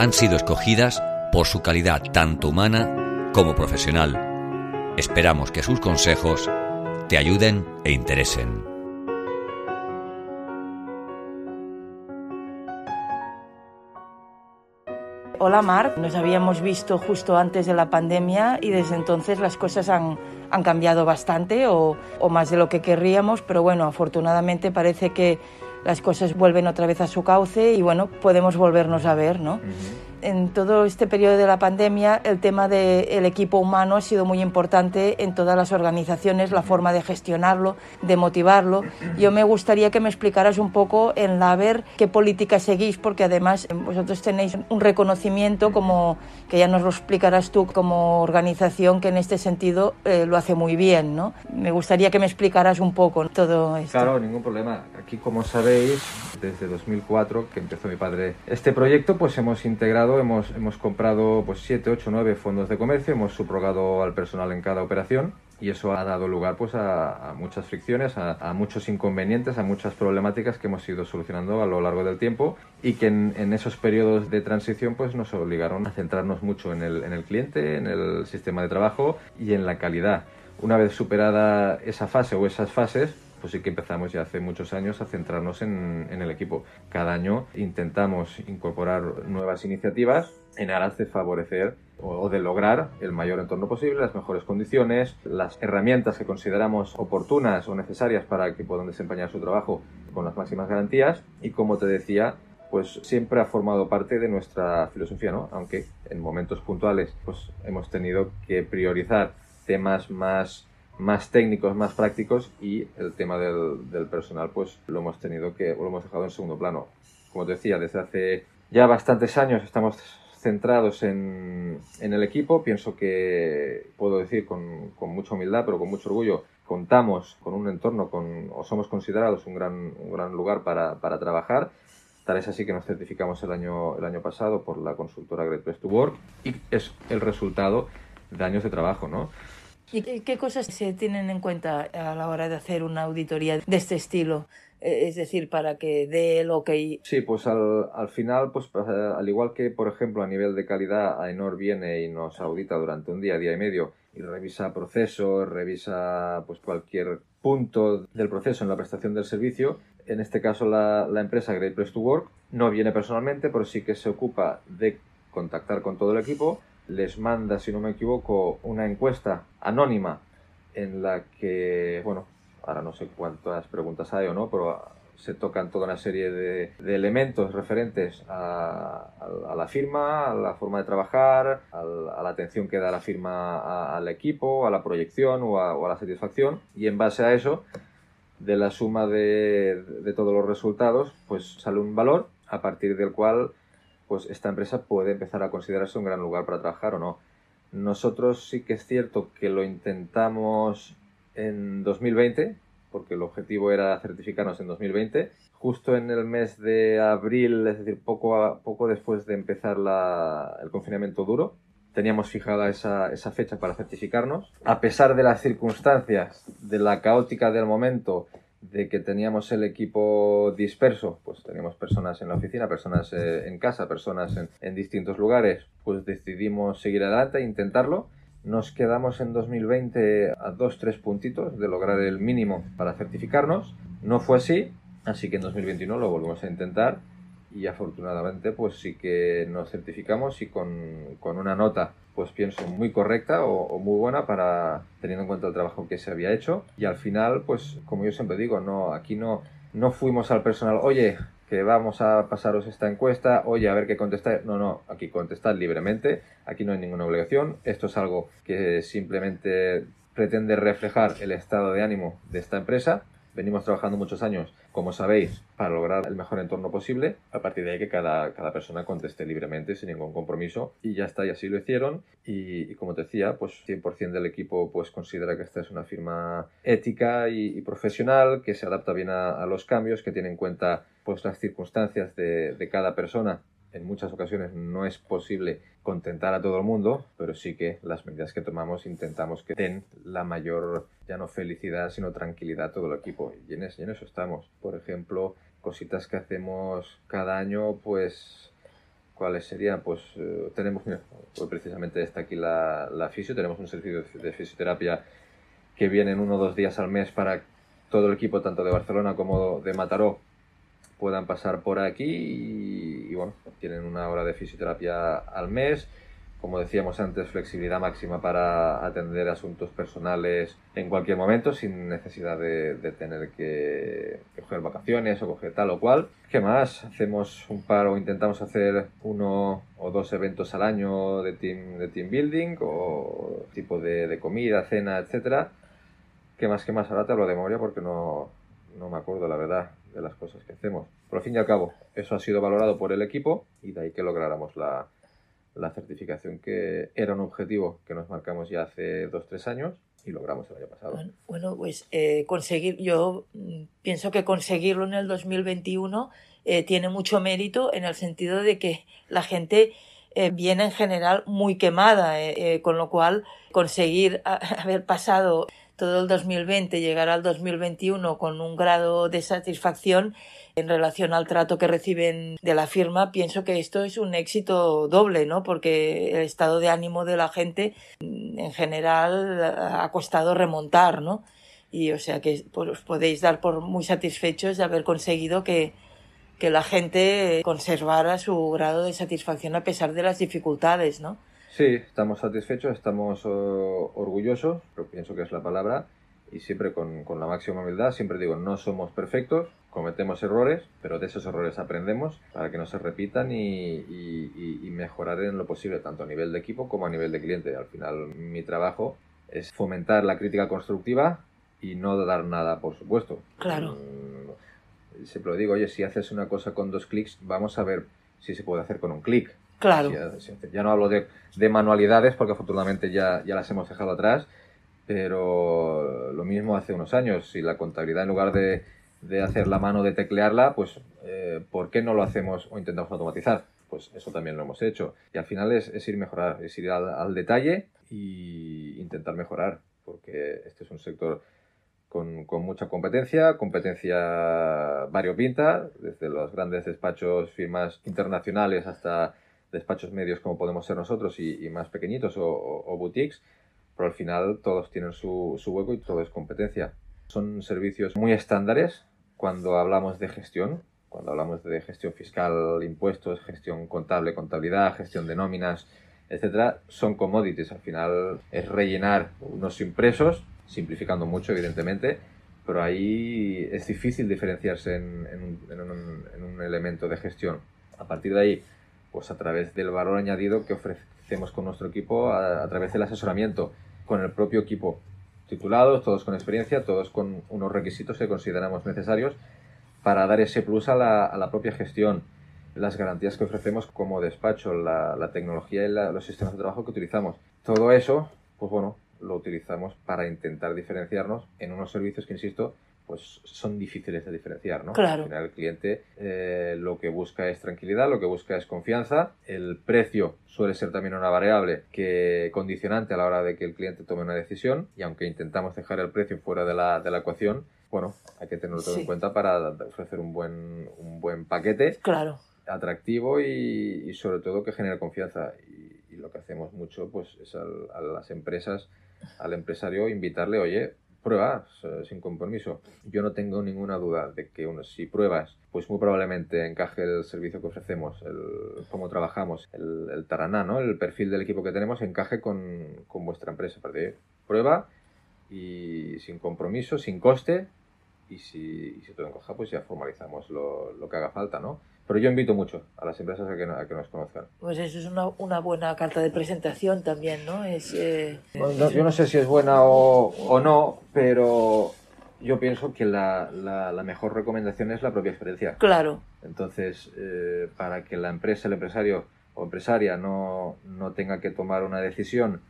han sido escogidas por su calidad tanto humana como profesional. Esperamos que sus consejos te ayuden e interesen. Hola Marc, nos habíamos visto justo antes de la pandemia y desde entonces las cosas han, han cambiado bastante o, o, más de lo que querríamos, pero bueno, afortunadamente parece que las cosas vuelven otra vez a su cauce y bueno, podemos volvernos a ver, ¿no? En todo este periodo de la pandemia el tema del equipo humano ha sido muy importante en todas las organizaciones, la forma de gestionarlo, de motivarlo. Yo me gustaría que me explicaras un poco en la ver qué política seguís, porque además vosotros tenéis un reconocimiento como que ya nos lo explicarás tú como organización que en este sentido eh, lo hace muy bien, ¿no? Me gustaría que me explicaras un poco todo esto. Claro, ningún problema. Aquí, como sabéis, desde 2004 que empezó mi padre este proyecto, pues hemos integrado hemos, hemos comprado pues 7, 8, 9 fondos de comercio, hemos subrogado al personal en cada operación y eso ha dado lugar pues a, a muchas fricciones, a, a, muchos inconvenientes, a muchas problemáticas que hemos ido solucionando a lo largo del tiempo y que en, en esos periodos de transición pues nos obligaron a centrarnos mucho en el, en el cliente, en el sistema de trabajo y en la calidad. Una vez superada esa fase o esas fases, pues sí que empezamos ya hace muchos años a centrarnos en, en, el equipo. Cada año intentamos incorporar nuevas iniciativas en aras de favorecer o de lograr el mayor entorno posible, las mejores condiciones, las herramientas que consideramos oportunas o necesarias para que puedan desempeñar su trabajo con las máximas garantías y como te decía, pues siempre ha formado parte de nuestra filosofía, ¿no? Aunque en momentos puntuales pues hemos tenido que priorizar temas más más técnicos, más prácticos y el tema del, del, personal pues lo hemos tenido que, lo hemos dejado en segundo plano. Como te decía, desde hace ya bastantes años estamos centrados en, en el equipo. Pienso que puedo decir con, con, mucha humildad, pero con mucho orgullo, contamos con un entorno, con, o somos considerados un gran, un gran lugar para, para trabajar. Tal es así que nos certificamos el año, el año pasado por la consultora Great Place to Work y es el resultado de años de trabajo, ¿no? ¿Y qué cosas se tienen en cuenta a la hora de hacer una auditoría de este estilo? Es decir, para que dé el ok. Sí, pues al, al final, pues al igual que, por ejemplo, a nivel de calidad, AENOR viene y nos audita durante un día, día y medio, y revisa procesos, revisa pues cualquier punto del proceso en la prestación del servicio. En este caso, la, la empresa Great Place to Work no viene personalmente, pero sí que se ocupa de contactar con todo el equipo les manda, si no me equivoco, una encuesta anónima en la que, bueno, ahora no sé cuántas preguntas hay o no, pero se tocan toda una serie de, de elementos referentes a, a, a, la firma, a la forma de trabajar, a, a la atención que da la firma al equipo, a la proyección o, o a, la satisfacción. Y en base a eso, de la suma de, de todos los resultados, pues sale un valor a partir del cual pues esta empresa puede empezar a considerarse un gran lugar para trabajar o no. Nosotros sí que es cierto que lo intentamos en 2020, porque el objetivo era certificarnos en 2020. Justo en el mes de abril, es decir, poco, poco después de empezar el confinamiento duro, teníamos fijada esa, esa fecha para certificarnos. A pesar de las circunstancias, de la caótica del momento, de que teníamos el equipo disperso, pues teníamos personas en la oficina, personas eh, en casa, personas en, en, distintos lugares, pues decidimos seguir adelante e intentarlo. Nos quedamos en 2020 a dos, tres puntitos de lograr el mínimo para certificarnos. No fue así, así que en 2021 lo volvemos a intentar y afortunadamente pues sí que nos certificamos y con, con una nota pues pienso muy correcta o, muy buena para teniendo en cuenta el trabajo que se había hecho. Y al final pues como yo siempre digo no aquí no no fuimos al personal oye que vamos a pasaros esta encuesta oye a ver qué contestáis no no aquí contestad libremente aquí no hay ninguna obligación. Esto es algo que simplemente pretende reflejar el estado de ánimo de esta empresa. Venimos trabajando muchos años, como sabéis, para lograr el mejor entorno posible. A partir de ahí que cada, cada persona conteste libremente, sin ningún compromiso. Y ya está, y así lo hicieron. Y, como te decía, pues 100% del equipo pues considera que esta es una firma ética y, profesional, que se adapta bien a, los cambios, que tiene en cuenta pues las circunstancias de, de cada persona en muchas ocasiones no es posible contentar a todo el mundo, pero sí que las medidas que tomamos intentamos que den la mayor, ya no felicidad, sino tranquilidad a todo el equipo. Y en eso, estamos. Por ejemplo, cositas que hacemos cada año, pues ¿Cuáles serían? Pues eh, tenemos, pues precisamente está aquí la, fisio, tenemos un servicio de fisioterapia que viene uno o dos días al mes para todo el equipo, tanto de Barcelona como de Mataró, puedan pasar por aquí y, bueno, tienen una hora de fisioterapia al mes. Como decíamos antes, flexibilidad máxima para atender asuntos personales en cualquier momento sin necesidad de, tener que, coger vacaciones o coger tal o cual. ¿Qué más? Hacemos un par o intentamos hacer uno o dos eventos al año de team, de team building o tipo de, de comida, cena, etcétera. ¿Qué más? ¿Qué más? Ahora te hablo de memoria porque no, no me acuerdo la verdad de las cosas que hacemos. Pero al fin y al cabo, eso ha sido valorado por el equipo y de ahí que lográramos la, la certificación que era un objetivo que nos marcamos ya hace dos, tres años y logramos el año pasado. Bueno, pues eh, conseguir, yo mm, pienso que conseguirlo en el 2021 eh, tiene mucho mérito en el sentido de que la gente eh, viene en general muy quemada, con lo cual conseguir haber pasado todo el 2020, llegar al 2021 con un grado de satisfacción en relación al trato que reciben de la firma, pienso que esto es un éxito doble, ¿no? Porque el estado de ánimo de la gente en general ha costado remontar, ¿no? Y o sea que os podéis dar por muy satisfechos de haber conseguido que, que la gente conservara su grado de satisfacción a pesar de las dificultades, ¿no? Sí, estamos satisfechos, estamos orgullosos, pero pienso que es la palabra, y siempre con, con, la máxima humildad, siempre digo, no somos perfectos, cometemos errores, pero de esos errores aprendemos para que no se repitan y, y, y, mejorar en lo posible, tanto a nivel de equipo como a nivel de cliente. Al final, mi trabajo es fomentar la crítica constructiva y no dar nada, por supuesto. Claro. Mm, siempre lo digo, oye, si haces una cosa con dos clics, vamos a ver si se puede hacer con un clic. Claro. Ya, no hablo de, de, manualidades porque afortunadamente ya, las hemos dejado atrás, pero lo mismo hace unos años. Si la contabilidad en lugar de, de hacer la mano de teclearla, pues eh, ¿por qué no lo hacemos o intentamos automatizar? Pues eso también lo hemos hecho. Y al final es, ir mejorar, es ir al, al detalle y intentar mejorar, porque este es un sector con, con, mucha competencia, competencia variopinta, desde los grandes despachos, firmas internacionales hasta despachos medios como podemos ser nosotros y, más pequeñitos o, boutiques, pero al final todos tienen su, su hueco y todo es competencia. Son servicios muy estándares cuando hablamos de gestión, cuando hablamos de gestión fiscal, impuestos, gestión contable, contabilidad, gestión de nóminas, etcétera, son commodities. Al final es rellenar unos impresos, simplificando mucho, evidentemente, pero ahí es difícil diferenciarse en, un elemento de gestión. A partir de ahí, pues a través del valor añadido que ofrecemos con nuestro equipo, a, través del asesoramiento con el propio equipo, titulados, todos con experiencia, todos con unos requisitos que consideramos necesarios para dar ese plus a la, a la propia gestión, las garantías que ofrecemos como despacho, la, la tecnología y los sistemas de trabajo que utilizamos. Todo eso, pues bueno, lo utilizamos para intentar diferenciarnos en unos servicios que, insisto, pues son difíciles de diferenciar, ¿no? Claro. Al final el cliente eh, lo que busca es tranquilidad, lo que busca es confianza. El precio suele ser también una variable que condicionante a la hora de que el cliente tome una decisión y aunque intentamos dejar el precio fuera de la, de la ecuación, bueno, hay que tenerlo todo en cuenta para ofrecer un buen, un buen paquete. Claro. Atractivo y, sobre todo que genere confianza. Y, lo que hacemos mucho pues es a las empresas, al empresario, invitarle, oye, pruebas sin compromiso. Yo no tengo ninguna duda de que uno, si pruebas, pues muy probablemente encaje el servicio que ofrecemos, el, cómo trabajamos, el, el taraná, ¿no? el perfil del equipo que tenemos, encaje con, con vuestra empresa. Prueba y sin compromiso, sin coste, y si, y si todo encaja, pues ya formalizamos lo, lo que haga falta, ¿no? Pero yo invito mucho a las empresas a que, a que nos conozcan. Pues eso es una, una, buena carta de presentación también, ¿no? Es, eh, yo no sé si es buena o, o, no, pero yo pienso que la, la, mejor recomendación es la propia experiencia. Claro. Entonces, eh, para que la empresa, el empresario o empresaria no, no tenga que tomar una decisión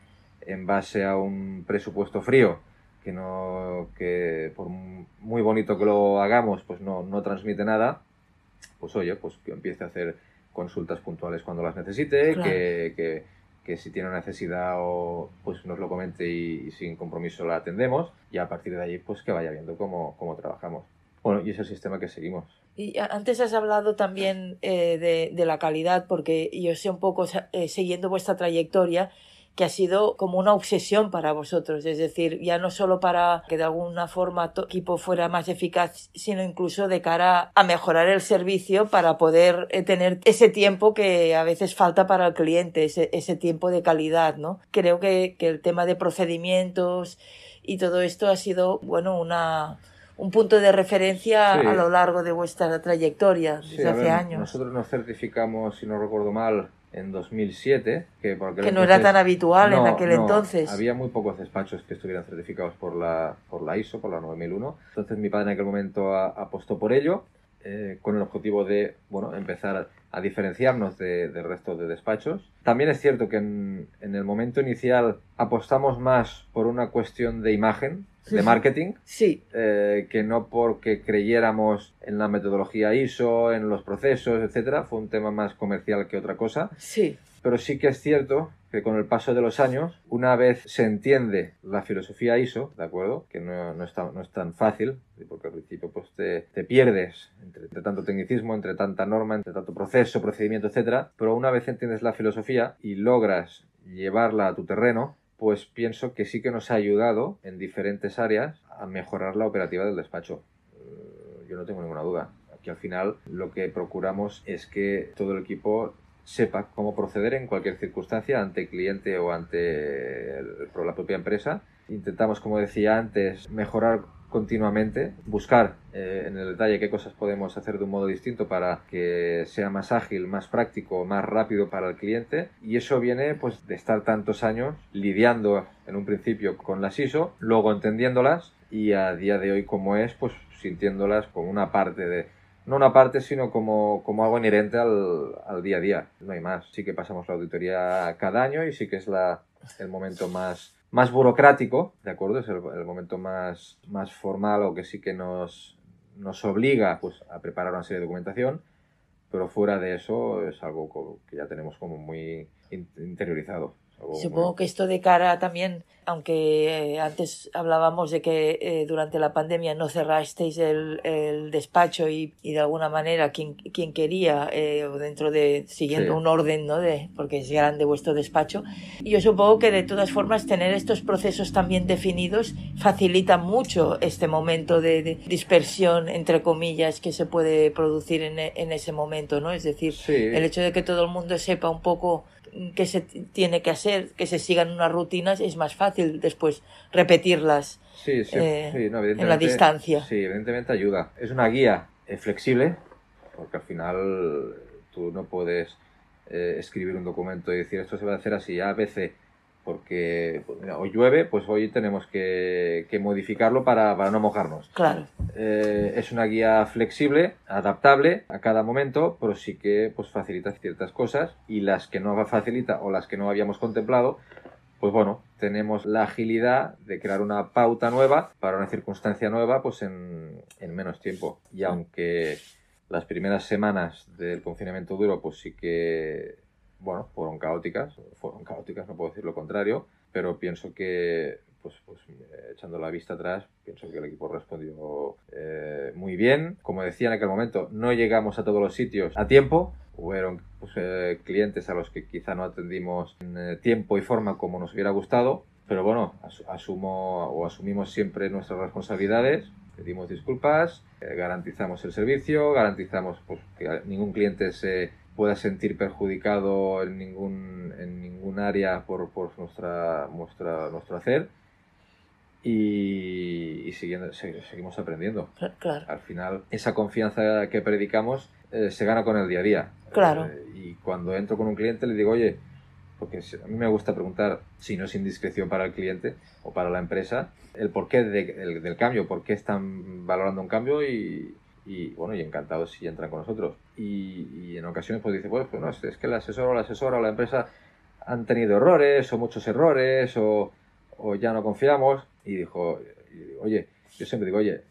en base a un presupuesto frío, que no que por muy bonito que lo hagamos, pues no, no transmite nada, pues oye, pues que empiece a hacer consultas puntuales cuando las necesite, que, que, que, si tiene necesidad o pues nos lo comente y, sin compromiso la atendemos y a partir de allí pues que vaya viendo cómo, cómo trabajamos. Bueno, y es el sistema que seguimos. Y antes has hablado también eh, de, de, la calidad, porque yo sé un poco, eh, siguiendo vuestra trayectoria, que ha sido como una obsesión para vosotros, es decir, ya no solo para que de alguna forma tu equipo fuera más eficaz, sino incluso de cara a mejorar el servicio para poder eh, tener ese tiempo que a veces falta para el cliente, ese, ese tiempo de calidad, ¿no? Creo que, que el tema de procedimientos y todo esto ha sido, bueno, una, un punto de referencia a lo largo de vuestra trayectoria desde hace años. Nosotros nos certificamos, si no recuerdo mal, en 2007, que, porque que no era tan habitual en aquel entonces. Había muy pocos despachos que estuvieran certificados por la, por la ISO, por la 9001. Entonces mi padre en aquel momento apostó por ello, eh, con el objetivo de bueno, empezar a diferenciarnos de, del resto de despachos. También es cierto que en, en el momento inicial apostamos más por una cuestión de imagen, de marketing, sí. Eh, que no porque creyéramos en la metodología ISO, en los procesos, etcétera, fue un tema más comercial que otra cosa. Sí. Pero sí que es cierto que con el paso de los años, una vez se entiende la filosofía ISO, ¿de acuerdo? Que no, no, es, tan, no es tan fácil, porque al principio pues te, te pierdes entre, entre, tanto tecnicismo, entre tanta norma, entre tanto proceso, procedimiento, etcétera, pero una vez entiendes la filosofía y logras llevarla a tu terreno, pues pienso que sí que nos ha ayudado en diferentes áreas a mejorar la operativa del despacho. Eh, yo no tengo ninguna duda. Aquí al final lo que procuramos es que todo el equipo sepa cómo proceder en cualquier circunstancia ante el cliente o ante la propia empresa. Intentamos, como decía antes, mejorar continuamente, buscar eh, en el detalle qué cosas podemos hacer de un modo distinto para que sea más ágil, más práctico, más rápido para el cliente y eso viene pues de estar tantos años lidiando en un principio con las ISO, luego entendiéndolas y a día de hoy como es pues sintiéndolas como una parte de no una parte, sino como, como algo inherente al, al, día a día. No hay más. Sí que pasamos la auditoría cada año y sí que es la, el momento más más burocrático, ¿de acuerdo? Es el, momento más, más formal o que sí que nos, nos obliga pues, a preparar una serie de documentación, pero fuera de eso es algo que ya tenemos como muy interiorizado. Supongo que esto de cara también, aunque eh, antes hablábamos de que eh, durante la pandemia no cerrasteis el, el despacho y, y, de alguna manera quien, quien quería, eh, dentro de, siguiendo un orden, ¿no? De, porque es grande vuestro despacho. Y yo supongo que de todas formas tener estos procesos también definidos facilita mucho este momento de, de dispersión, entre comillas, que se puede producir en, en ese momento, ¿no? Es decir, el hecho de que todo el mundo sepa un poco que se tiene que hacer, que se sigan unas rutinas, es más fácil después repetirlas sí, sí, eh, sí, no, en la distancia. Sí, evidentemente ayuda. Es una guía eh, flexible, porque al final tú no puedes eh, escribir un documento y decir esto se va a hacer así, A, B, C porque pues, hoy llueve, pues hoy tenemos que, que modificarlo para, para, no mojarnos. Claro. Eh, es una guía flexible, adaptable a cada momento, pero sí que pues, facilita ciertas cosas y las que no facilita o las que no habíamos contemplado, pues bueno, tenemos la agilidad de crear una pauta nueva para una circunstancia nueva pues en, en menos tiempo. Y aunque las primeras semanas del confinamiento duro pues sí que bueno, fueron caóticas, fueron caóticas, no puedo decir lo contrario, pero pienso que, pues, pues echando la vista atrás, pienso que el equipo respondió eh, muy bien. Como decía en aquel momento, no llegamos a todos los sitios a tiempo, hubieron pues, eh, clientes a los que quizá no atendimos en eh, tiempo y forma como nos hubiera gustado, pero bueno, asumo o asumimos siempre nuestras responsabilidades, pedimos disculpas, garantizamos el servicio, garantizamos pues, que ningún cliente se pueda sentir perjudicado en ningún, en ningún área por, por nuestra, nuestra, nuestro hacer y, y siguiendo, seguimos aprendiendo. Claro. Al final, esa confianza que predicamos eh, se gana con el día a día. Claro. Eh, y cuando entro con un cliente le digo, oye, porque a mí me gusta preguntar, si no es indiscreción para el cliente o para la empresa, el porqué del cambio, por qué están valorando un cambio y, bueno, y encantados si entran con nosotros. Y, en ocasiones pues dice, pues, pues no, es que el asesor o la asesora o la empresa han tenido errores o muchos errores o ya no confiamos. Y dijo, oye, yo siempre digo, oye,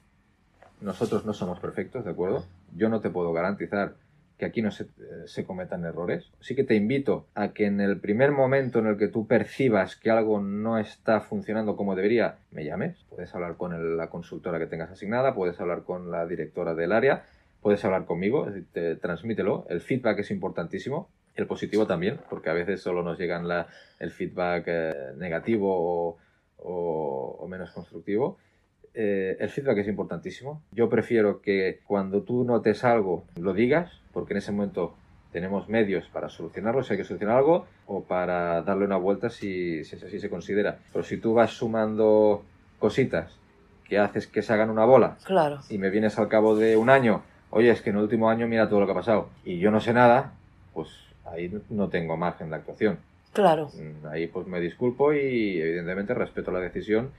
nosotros no somos perfectos, ¿de acuerdo? Yo no te puedo garantizar que aquí no se, se, cometan errores. Sí que te invito a que en el primer momento en el que tú percibas que algo no está funcionando como debería, me llames. Puedes hablar con la consultora que tengas asignada, puedes hablar con la directora del área, puedes hablar conmigo, te, transmítelo. El feedback es importantísimo, el positivo también, porque a veces solo nos llegan el feedback eh, negativo o menos constructivo. Eh, el feedback es importantísimo. Yo prefiero que cuando tú notes algo lo digas, porque en ese momento tenemos medios para solucionarlo si hay que solucionar algo o para darle una vuelta si, si así se considera. Pero si tú vas sumando cositas que haces que se hagan una bola claro. y me vienes al cabo de un año, oye, es que en el último año mira todo lo que ha pasado y yo no sé nada, pues ahí no tengo margen de actuación. Claro. Mm, ahí pues me disculpo y evidentemente respeto la decisión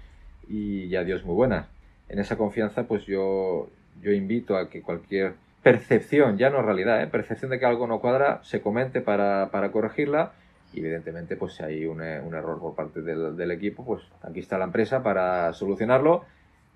y adiós muy buenas. En esa confianza, pues yo, yo invito a que cualquier percepción, ya no realidad, ¿eh? percepción de que algo no cuadra, se comente para, para corregirla. Y evidentemente, pues si hay un, un error por parte del, del, equipo, pues aquí está la empresa para solucionarlo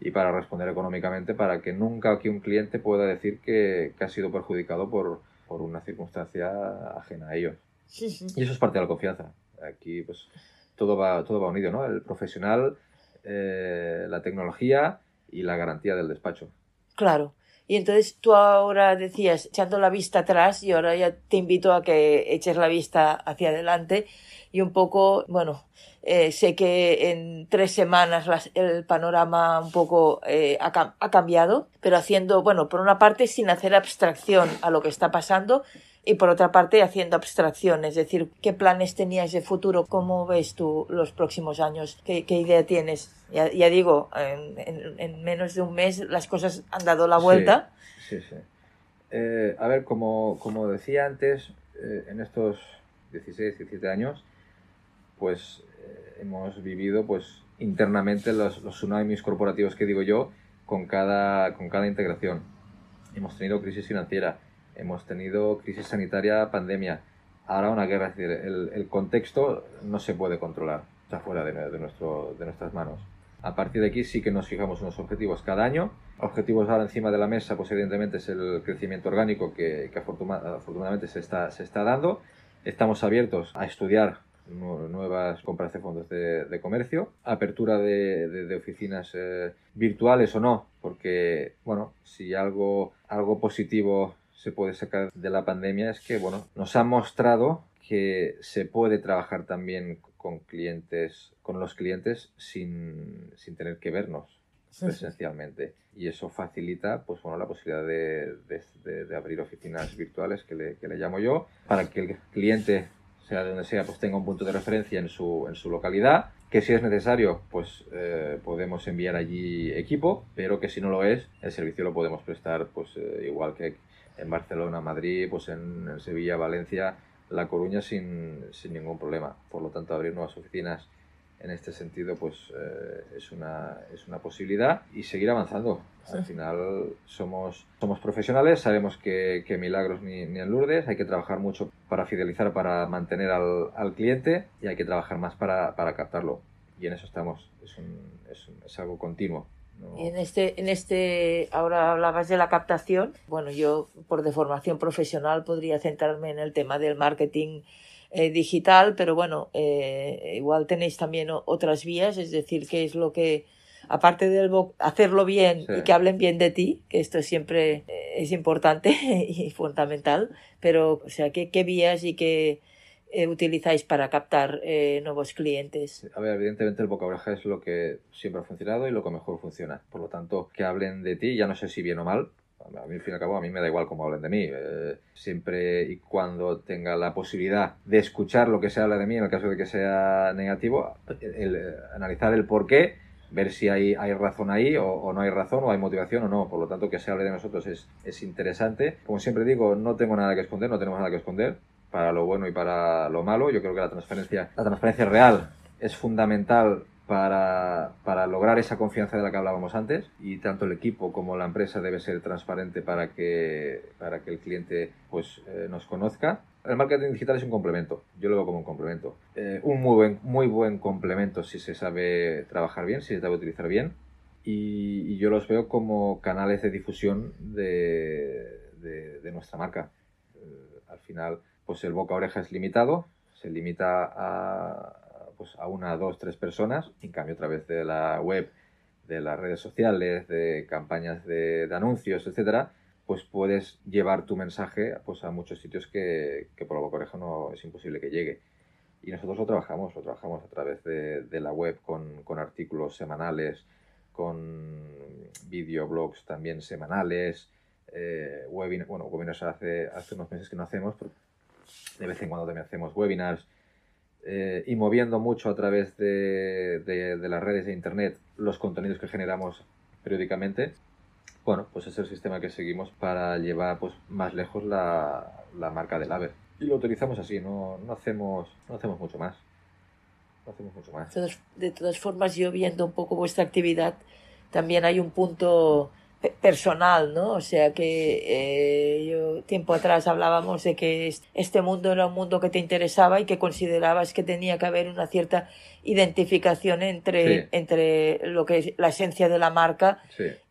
y para responder económicamente para que nunca aquí un cliente pueda decir que, que ha sido perjudicado por, por, una circunstancia ajena a ellos. Y eso es parte de la confianza. Aquí, pues, todo va, todo va unido, ¿no? El profesional eh, la tecnología y la garantía del despacho. Claro. Y entonces tú ahora decías, echando la vista atrás, y ahora ya te invito a que eches la vista hacia adelante y un poco, bueno, eh, sé que en tres semanas el panorama un poco eh, ha, ha, cambiado, pero haciendo, bueno, por una parte sin hacer abstracción a lo que está pasando, y por otra parte haciendo abstracción, es decir, ¿qué planes tenías de futuro? ¿Cómo ves tú los próximos años? ¿Qué, qué idea tienes? Ya, ya digo, en, en, menos de un mes las cosas han dado la vuelta. Sí, sí. sí. Eh, a ver, como, como decía antes, eh, en estos 16, 17 años, pues eh, hemos vivido pues internamente los, los tsunamis corporativos que digo yo con cada, con cada integración. Hemos tenido crisis financiera, hemos tenido crisis sanitaria, pandemia, ahora una guerra. Es decir, el, contexto no se puede controlar, está fuera de, nuestro, de nuestras manos. A partir de aquí sí que nos fijamos unos objetivos cada año. Objetivos ahora encima de la mesa, pues evidentemente es el crecimiento orgánico que, que afortunadamente se está, se está dando. Estamos abiertos a estudiar nuevas compras de fondos de, de comercio, apertura de oficinas eh, virtuales o no, porque, bueno, si algo, algo positivo se puede sacar de la pandemia es que, bueno, nos ha mostrado que se puede trabajar también con clientes, con los clientes sin, sin tener que vernos presencialmente. Y eso facilita, pues bueno, la posibilidad de, de, de abrir oficinas virtuales, que le, que le, llamo yo, para que el cliente, sea de donde sea, pues tenga un punto de referencia en su, en su localidad, que si es necesario, pues eh, podemos enviar allí equipo, pero que si no lo es, el servicio lo podemos prestar, pues eh, igual que en Barcelona, Madrid, pues en, en Sevilla, Valencia, La Coruña sin, sin, ningún problema. Por lo tanto, abrir nuevas oficinas en este sentido pues eh, es, una, es una posibilidad y seguir avanzando. Sí. Al final somos, somos profesionales, sabemos que, que milagros ni, ni, en Lourdes, hay que trabajar mucho para fidelizar, para mantener al, al cliente y hay que trabajar más para, para captarlo. Y en eso estamos, es, un, es, un, es algo continuo. No. En este, en este, ahora hablabas de la captación. Bueno, yo por deformación profesional podría centrarme en el tema del marketing eh, digital, pero bueno, eh, igual tenéis también otras vías, es decir, qué es lo que, aparte de hacerlo bien sí. y que hablen bien de ti, que esto siempre eh, es importante y fundamental, pero, o sea, qué, qué vías y qué eh, utilizáis para captar eh, nuevos clientes? A ver, evidentemente el boca oreja es lo que siempre ha funcionado y lo que mejor funciona. Por lo tanto, que hablen de ti, ya no sé si bien o mal, a mí al fin y al cabo a mí me da igual cómo hablen de mí. Eh, siempre y cuando tenga la posibilidad de escuchar lo que se habla de mí en el caso de que sea negativo el, el, analizar el por qué ver si hay, hay razón ahí o, o, no hay razón o hay motivación o no. Por lo tanto que se hable de nosotros es, es interesante. Como siempre digo no tengo nada que esconder no tenemos nada que esconder para lo bueno y para lo malo. Yo creo que la transparencia, la transparencia real es fundamental para, para, lograr esa confianza de la que hablábamos antes y tanto el equipo como la empresa debe ser transparente para que, para que el cliente pues, eh, nos conozca. El marketing digital es un complemento, yo lo veo como un complemento. Eh, un muy buen, muy buen complemento si se sabe trabajar bien, si se sabe utilizar bien y, yo los veo como canales de difusión de, de, nuestra marca. Eh, al final, pues el boca oreja es limitado, se limita a, pues a una, dos, tres personas. En cambio, a través de la web, de las redes sociales, de campañas de, anuncios, etcétera, pues puedes llevar tu mensaje pues, a muchos sitios que, que por lo corejo no es imposible que llegue. Y nosotros lo trabajamos, lo trabajamos a través de, la web con, con, artículos semanales, con videoblogs también semanales, eh, webinars, bueno, webinars hace, hace unos meses que no hacemos, de vez en cuando también hacemos webinars, eh, y moviendo mucho a través de, de, las redes de Internet los contenidos que generamos periódicamente, bueno, pues es el sistema que seguimos para llevar pues, más lejos la, la marca del AVE. Y lo utilizamos así, no, no, hacemos, no hacemos mucho más. No hacemos mucho más. De todas formas, yo viendo un poco vuestra actividad, también hay un punto personal, ¿no? O sea que eh, yo tiempo atrás hablábamos de que este mundo era un mundo que te interesaba y que considerabas que tenía que haber una cierta identificación entre, entre lo que es la esencia de la marca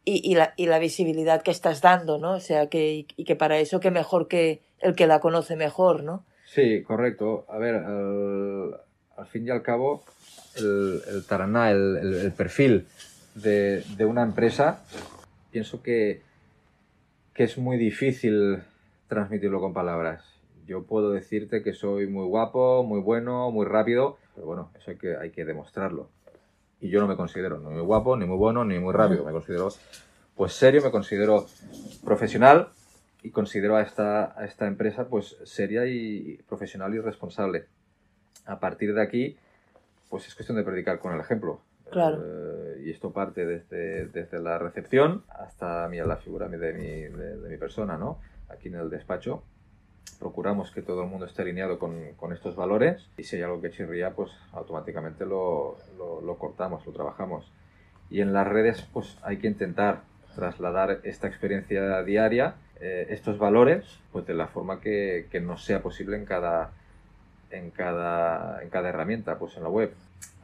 y, y, la, y la visibilidad que estás dando, ¿no? O sea que, y, que para eso que mejor que el que la conoce mejor, ¿no? Sí, correcto. A ver, al, fin y al cabo, el, el taraná, el, el, perfil de, de una empresa pienso que, que es muy difícil transmitirlo con palabras. Yo puedo decirte que soy muy guapo, muy bueno, muy rápido, pero bueno, eso hay que, hay que demostrarlo. Y yo no me considero ni muy guapo, ni muy bueno, ni muy rápido. Me considero pues serio, me considero profesional y considero a esta, a esta empresa pues seria y profesional y responsable. A partir de aquí, pues es cuestión de predicar con el ejemplo. Eh, y esto parte desde, desde, la recepción hasta mira, la figura de mi, de, mi, persona, ¿no? Aquí en el despacho procuramos que todo el mundo esté alineado con, con estos valores y si hay algo que chirría, pues automáticamente lo, lo, cortamos, lo trabajamos. Y en las redes, pues hay que intentar trasladar esta experiencia diaria, eh, estos valores, pues de la forma que, que nos sea posible en cada, en cada, en cada herramienta, pues en la web.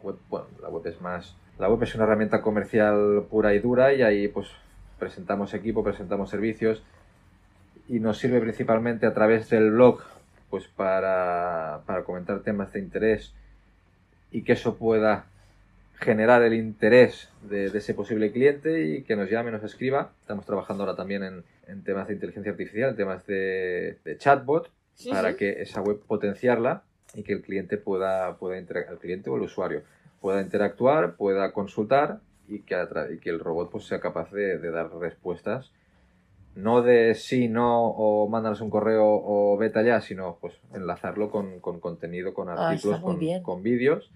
Bueno, la web es más, la web es una herramienta comercial pura y dura y ahí pues presentamos equipo, presentamos servicios y nos sirve principalmente a través del blog pues para, para comentar temas de interés y que eso pueda generar el interés de, ese posible cliente y que nos llame, nos escriba. Estamos trabajando ahora también en, en temas de inteligencia artificial, en temas de, chatbot, para que esa web potenciarla y que el cliente pueda, pueda el cliente o el usuario pueda interactuar, pueda consultar y que, y que el robot pues, sea capaz de, dar respuestas no de sí, no, o mándanos un correo o vete allá, sino pues enlazarlo con, contenido, con ah, artículos, con, vídeos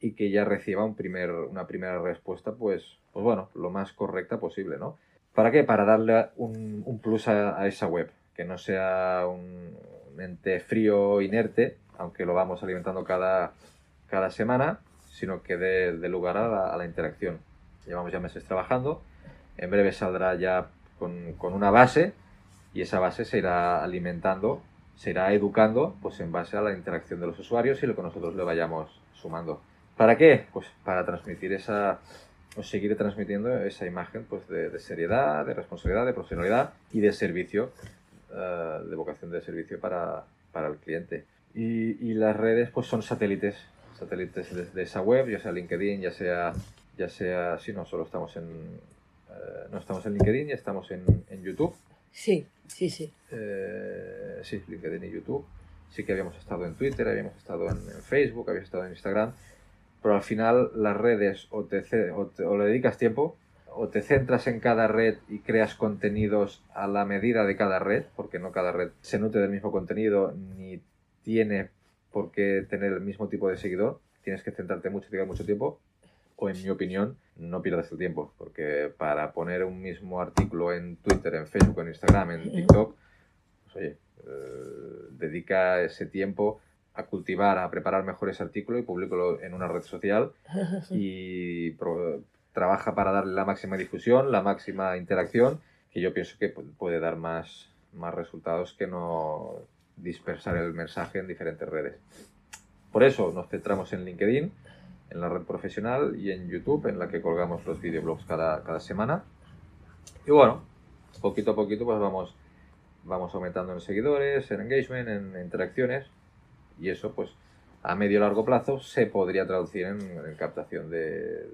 y que ya reciba un primer, una primera respuesta, pues, pues bueno, lo más correcta posible, ¿no? ¿Para qué? Para darle un, un plus a, esa web, que no sea un, ente frío, inerte, aunque lo vamos alimentando cada, cada semana, sino que dé, lugar a la, interacción. Llevamos ya meses trabajando, en breve saldrá ya con, una base y esa base se irá alimentando, se irá educando pues en base a la interacción de los usuarios y lo que nosotros le vayamos sumando. ¿Para qué? Pues para transmitir esa, o seguir transmitiendo esa imagen pues de, seriedad, de responsabilidad, de profesionalidad y de servicio, eh, de vocación de servicio para, para el cliente. Y, las redes pues son satélites, satélites de, esa web, ya sea LinkedIn, ya sea, ya sea, si no, solo estamos en, eh, no estamos en LinkedIn, ya estamos en, en YouTube. Sí, sí, sí. Eh, sí, LinkedIn y YouTube. Sí que habíamos estado en Twitter, habíamos estado en, Facebook, habíamos estado en Instagram, pero al final las redes o, te, o le dedicas tiempo o te centras en cada red y creas contenidos a la medida de cada red, porque no cada red se nutre del mismo contenido ni tiene por qué tener el mismo tipo de seguidor, tienes que centrarte mucho, dedicar mucho tiempo, o en mi opinión, no pierdas el tiempo, porque para poner un mismo artículo en Twitter, en Facebook, en Instagram, en TikTok, pues oye, eh, dedica ese tiempo a cultivar, a preparar mejor ese artículo y publicarlo en una red social y trabaja para darle la máxima difusión, la máxima interacción, que yo pienso que puede dar más, más resultados que no dispersar el mensaje en diferentes redes. Por eso nos centramos en LinkedIn, en la red profesional y en YouTube, en la que colgamos los videoblogs cada, cada semana. Y bueno, poquito a poquito pues vamos, vamos aumentando en seguidores, en engagement, en interacciones y eso pues a medio largo plazo se podría traducir en, captación de,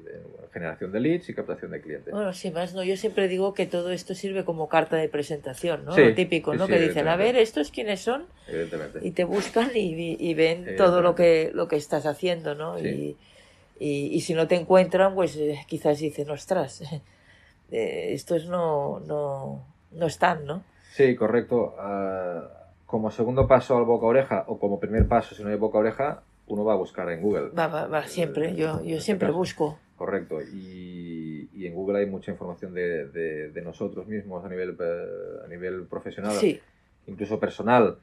generación de leads y captación de clientes. Bueno, sin más, no, yo siempre digo que todo esto sirve como carta de presentación, ¿no? Lo típico, ¿no? que dicen, a ver, estos quiénes son, y te buscan y, ven todo lo que lo que estás haciendo, ¿no? Y, y, si no te encuentran, pues eh, quizás dicen, ostras, eh, estos no, no, no están, ¿no? Sí, correcto. Uh, como segundo paso al boca-oreja o como primer paso si no hay boca-oreja, uno va a buscar en Google. Va, va, va siempre, yo, yo siempre busco. Correcto, y, y, en Google hay mucha información de, de, nosotros mismos a nivel, eh, a nivel profesional, incluso personal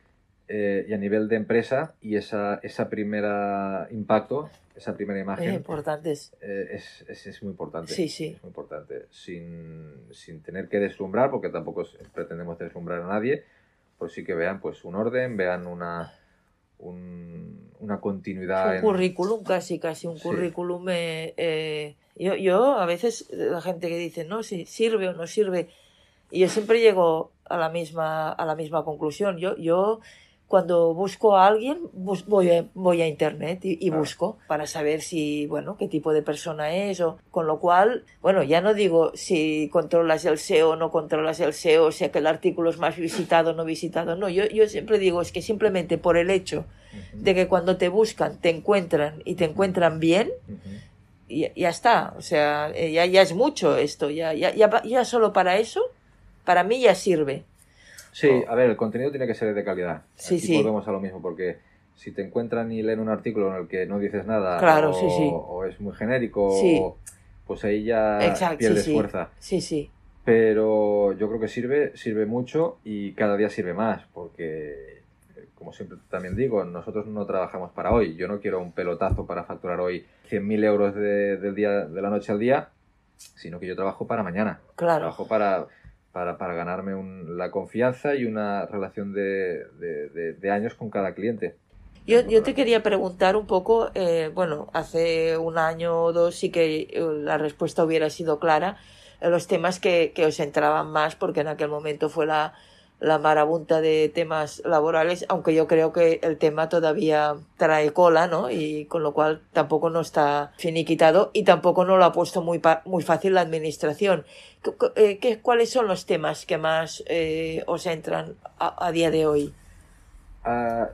eh, y a nivel de empresa, y esa, esa primera impacto, esa primera imagen eh, importantes. es, es, es, muy importante. Sí, sí. Es muy importante, sin, sin tener que deslumbrar, porque tampoco pretendemos deslumbrar a nadie, pues sí que vean pues un orden, vean una, una continuidad. Un currículum, casi, casi un currículum. Eh, eh, yo, yo, a veces, la gente que dice, no, si sirve o no sirve, y yo siempre llego a la misma, a la misma conclusión. Yo, yo cuando busco a alguien, voy, a, voy a internet y, busco para saber si, bueno, qué tipo de persona es, o, con lo cual, bueno, ya no digo si controlas el SEO o no controlas el SEO, o sea que el artículo es más visitado o no visitado, no, yo, yo siempre digo es que simplemente por el hecho de que cuando te buscan, te encuentran y te encuentran bien, ya, ya, está, o sea, eh, ya, ya es mucho esto, ya, ya, ya, ya solo para eso, para mí ya sirve. Sí, a ver, el contenido tiene que ser de calidad. Sí, Aquí sí. volvemos a lo mismo, porque si te encuentran y leen un artículo en el que no dices nada o, es muy genérico, pues ahí ya pierdes fuerza. Sí, sí. Pero yo creo que sirve, sirve mucho y cada día sirve más, porque como siempre también digo, nosotros no trabajamos para hoy. Yo no quiero un pelotazo para facturar hoy 100.000 euros de, del día, de la noche al día, sino que yo trabajo para mañana. Claro. Trabajo para para, para ganarme la confianza y una relación de, de, años con cada cliente. Yo, yo, te quería preguntar un poco, eh, bueno, hace un año o dos sí que eh, la respuesta hubiera sido clara, los temas que, que os entraban más, porque en aquel momento fue la, la marabunta de temas laborales, aunque yo creo que el tema todavía trae cola, ¿no? Y con lo cual tampoco no está finiquitado y tampoco no lo ha puesto muy, muy fácil la administración. ¿Qué, eh, cuáles son los temas que más eh, os entran a, día de hoy?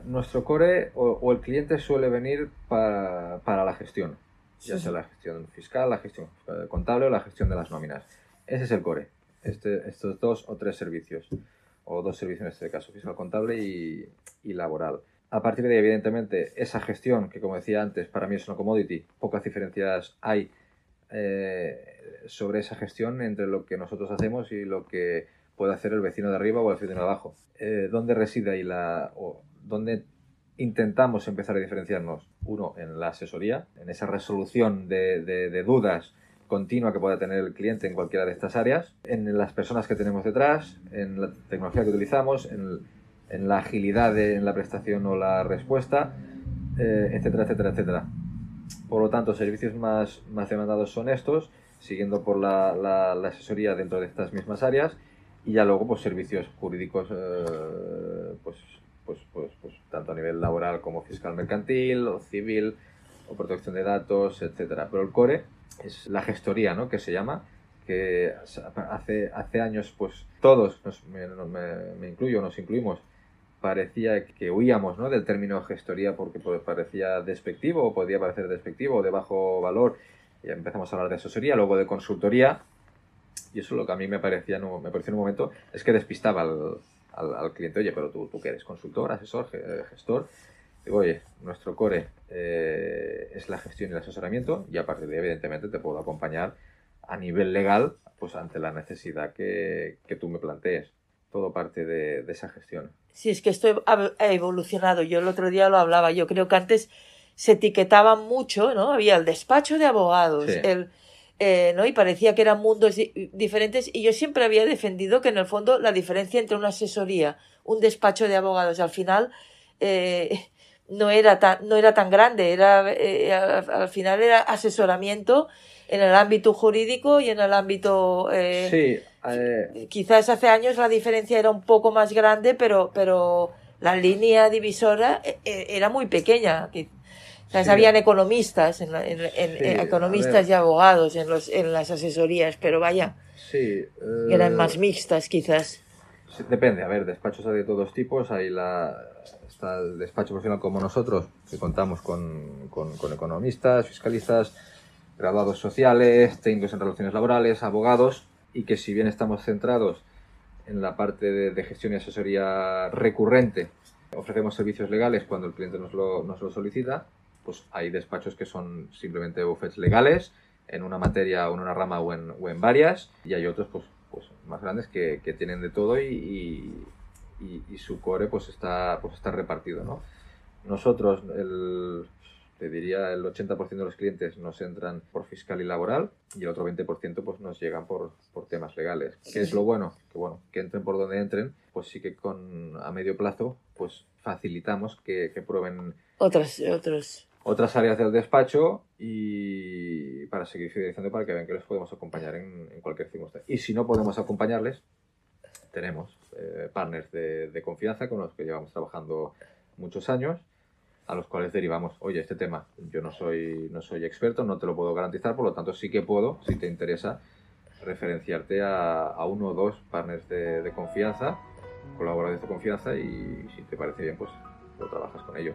nuestro core o, el cliente suele venir para, para la gestión, ya sea la gestión fiscal, la gestión eh, contable o la gestión de las nóminas. Ese es el core, este, estos dos o tres servicios o dos servicios en este caso, fiscal contable y, laboral. A partir de ahí, evidentemente, esa gestión, que como decía antes, para mí es una commodity, pocas diferencias hay eh, sobre esa gestión entre lo que nosotros hacemos y lo que puede hacer el vecino de arriba o el vecino de abajo. Eh, ¿Dónde reside ahí la... o dónde intentamos empezar a diferenciarnos? Uno, en la asesoría, en esa resolución de, de dudas continua que pueda tener el cliente en cualquiera de estas áreas, en las personas que tenemos detrás, en la tecnología que utilizamos, en, la agilidad en la prestación o la respuesta, eh, etcétera, etcétera, etcétera. Por lo tanto, servicios más, más demandados son estos, siguiendo por la, asesoría dentro de estas mismas áreas y ya luego pues servicios jurídicos eh, pues, pues, pues, pues, tanto a nivel laboral como fiscal mercantil o civil o protección de datos, etcétera. Pero el core es la gestoría, ¿no? Que se llama, que hace, hace años, pues todos, me, incluyo, nos incluimos, parecía que huíamos ¿no? del término gestoría porque pues, parecía despectivo o podía parecer despectivo o de bajo valor. Y empezamos a hablar de asesoría, luego de consultoría. Y eso es lo que a mí me parecía, no, me pareció en un momento, es que despistaba al, al, cliente, oye, pero tú, tú qué eres, consultor, asesor, gestor. Digo, oye, nuestro core eh, es la gestión y el asesoramiento y a partir de ahí, evidentemente, te puedo acompañar a nivel legal pues ante la necesidad que, que tú me plantees. todo parte de, esa gestión. Sí, es que esto ha evolucionado. Yo el otro día lo hablaba. Yo creo que antes se etiquetaba mucho, ¿no? Había el despacho de abogados, el, eh, ¿no? Y parecía que eran mundos diferentes. Y yo siempre había defendido que en el fondo la diferencia entre una asesoría, un despacho de abogados, al final eh, no era tan, no era tan grande, era, eh, al, final era asesoramiento en el ámbito jurídico y en el ámbito sí, eh, Quizás hace años la diferencia era un poco más grande, pero, pero la línea divisora eh, eh, era muy pequeña. habían economistas, en, economistas y abogados en, los, en las asesorías, pero vaya, sí, eran más mixtas quizás. Depende, a ver, despachos hay de todos tipos, hay la, está el despacho profesional como nosotros, que contamos con, con, con economistas, fiscalistas, graduados sociales, técnicos en relaciones laborales, abogados, y que si bien estamos centrados en la parte de, gestión y asesoría recurrente, ofrecemos servicios legales cuando el cliente nos lo, nos lo solicita, pues hay despachos que son simplemente buffets legales en una materia o en una rama o en, o en varias y hay otros pues, pues más grandes que, que tienen de todo y, y, y, su core pues está, pues está repartido. ¿no? Nosotros, el, te diría el 80% de los clientes nos entran por fiscal y laboral y el otro 20% pues nos llegan por, por temas legales. ¿Qué es lo bueno? Que bueno, que entren por donde entren, pues sí que con a medio plazo pues facilitamos que, que prueben otras, otros. Otras áreas del despacho y para seguir fidelizando para que vean que les podemos acompañar en, cualquier circunstancia. Y si no podemos acompañarles, tenemos eh, partners de, de confianza con los que llevamos trabajando muchos años a los cuales derivamos, oye, este tema yo no soy, no soy experto, no te lo puedo garantizar, por lo tanto sí que puedo, si te interesa, referenciarte a, uno o dos partners de, confianza, colaboradores de confianza y si te parece bien, pues lo trabajas con ello.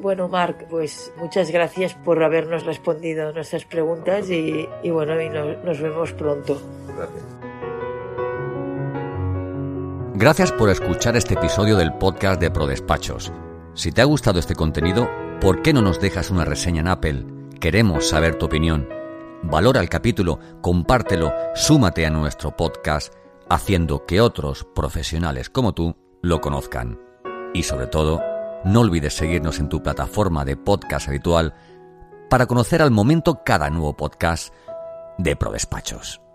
Bueno, Marc, pues muchas gracias por habernos respondido nuestras preguntas y, bueno, y nos vemos pronto. Gracias. Gracias por escuchar este episodio del podcast de ProDespachos. Si te ha gustado este contenido, ¿por qué no nos dejas una reseña en Apple? Queremos saber tu opinión. Valora el capítulo, compártelo, súmate a nuestro podcast, haciendo que otros profesionales como tú lo conozcan. Y sobre todo, no olvides seguirnos en tu plataforma de podcast habitual para conocer al momento cada nuevo podcast de ProDespachos.